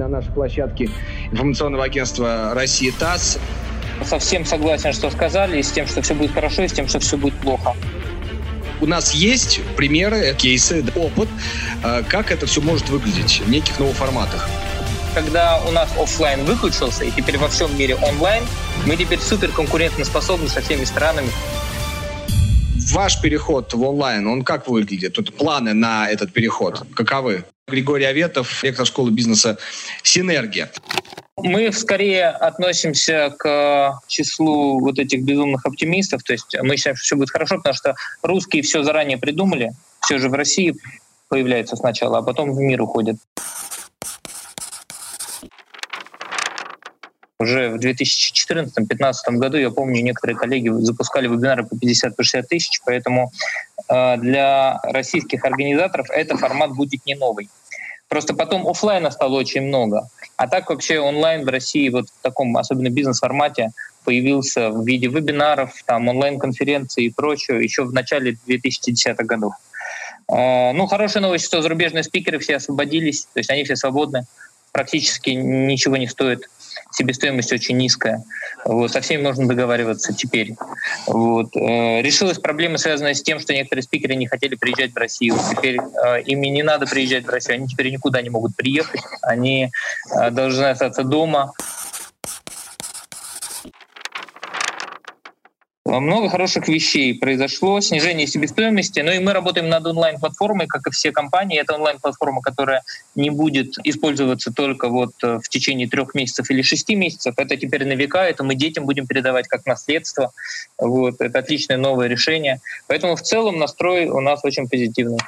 на нашей площадке информационного агентства «Россия ТАСС». Совсем согласен, что сказали, и с тем, что все будет хорошо, и с тем, что все будет плохо. У нас есть примеры, кейсы, опыт, э, как это все может выглядеть в неких новых форматах. Когда у нас офлайн выключился, и теперь во всем мире онлайн, мы теперь супер конкурентоспособны со всеми странами. Ваш переход в онлайн, он как выглядит? Тут планы на этот переход каковы? Григорий Аветов, ректор школы бизнеса «Синергия». Мы скорее относимся к числу вот этих безумных оптимистов. То есть мы считаем, что все будет хорошо, потому что русские все заранее придумали. Все же в России появляется сначала, а потом в мир уходит. Уже в 2014-2015 году, я помню, некоторые коллеги запускали вебинары по 50-60 тысяч, поэтому э, для российских организаторов этот формат будет не новый. Просто потом офлайна стало очень много. А так вообще онлайн в России вот в таком, особенно бизнес-формате, появился в виде вебинаров, там онлайн-конференций и прочего еще в начале 2010-х годов. Э, ну, хорошая новость, что зарубежные спикеры все освободились, то есть они все свободны, практически ничего не стоит себестоимость очень низкая. Вот, со всеми можно договариваться теперь. Вот. Э, решилась проблема, связанная с тем, что некоторые спикеры не хотели приезжать в Россию. Теперь э, им не надо приезжать в Россию, они теперь никуда не могут приехать, они э, должны остаться дома. Много хороших вещей произошло, снижение себестоимости, но и мы работаем над онлайн-платформой, как и все компании. Это онлайн-платформа, которая не будет использоваться только вот э, в течение трех месяцев или шести месяцев. Это теперь на века, это мы детям будем передавать как наследство. Вот. Это отличное новое решение. Поэтому в целом настрой у нас очень позитивный.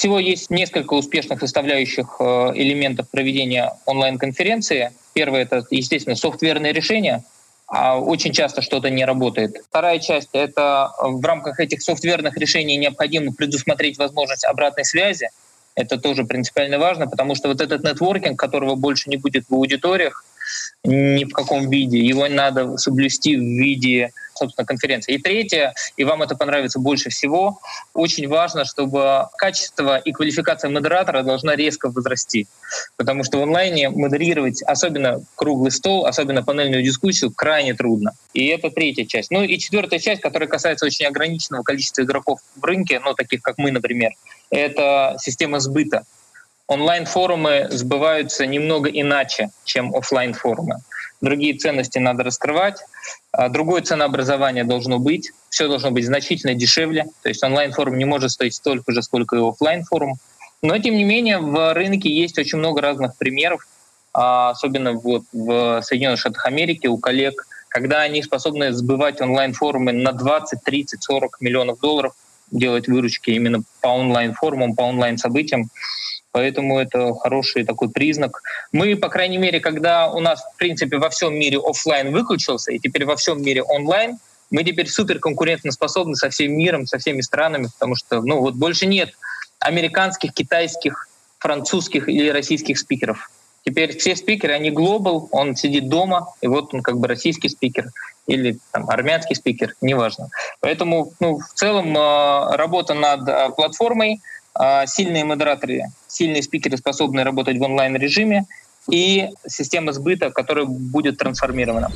Всего есть несколько успешных составляющих э, элементов проведения онлайн-конференции. Первое — это, естественно, софтверные решения, а очень часто что-то не работает. Вторая часть — это в рамках этих софтверных решений необходимо предусмотреть возможность обратной связи. Это тоже принципиально важно, потому что вот этот нетворкинг, которого больше не будет в аудиториях, ни в каком виде. Его надо соблюсти в виде, собственно, конференции. И третье, и вам это понравится больше всего, очень важно, чтобы качество и квалификация модератора должна резко возрасти. Потому что в онлайне модерировать, особенно круглый стол, особенно панельную дискуссию, крайне трудно. И это третья часть. Ну и четвертая часть, которая касается очень ограниченного количества игроков в рынке, ну таких как мы, например, это система сбыта онлайн-форумы сбываются немного иначе, чем офлайн форумы Другие ценности надо раскрывать, а другое ценообразование должно быть, все должно быть значительно дешевле, то есть онлайн-форум не может стоить столько же, сколько и офлайн форум Но, тем не менее, в рынке есть очень много разных примеров, а, особенно вот в Соединенных Штатах Америки у коллег, когда они способны сбывать онлайн-форумы на 20, 30, 40 миллионов долларов, делать выручки именно по онлайн-форумам, по онлайн-событиям. Поэтому это хороший такой признак. Мы, по крайней мере, когда у нас, в принципе, во всем мире офлайн выключился, и теперь во всем мире онлайн, мы теперь супер конкурентоспособны со всем миром, со всеми странами, потому что ну, вот больше нет американских, китайских, французских или российских спикеров. Теперь все спикеры, они глобал, он сидит дома, и вот он как бы российский спикер или там, армянский спикер, неважно. Поэтому ну, в целом э, работа над э, платформой, сильные модераторы сильные спикеры, способные работать в онлайн-режиме, и система сбыта, которая будет трансформирована.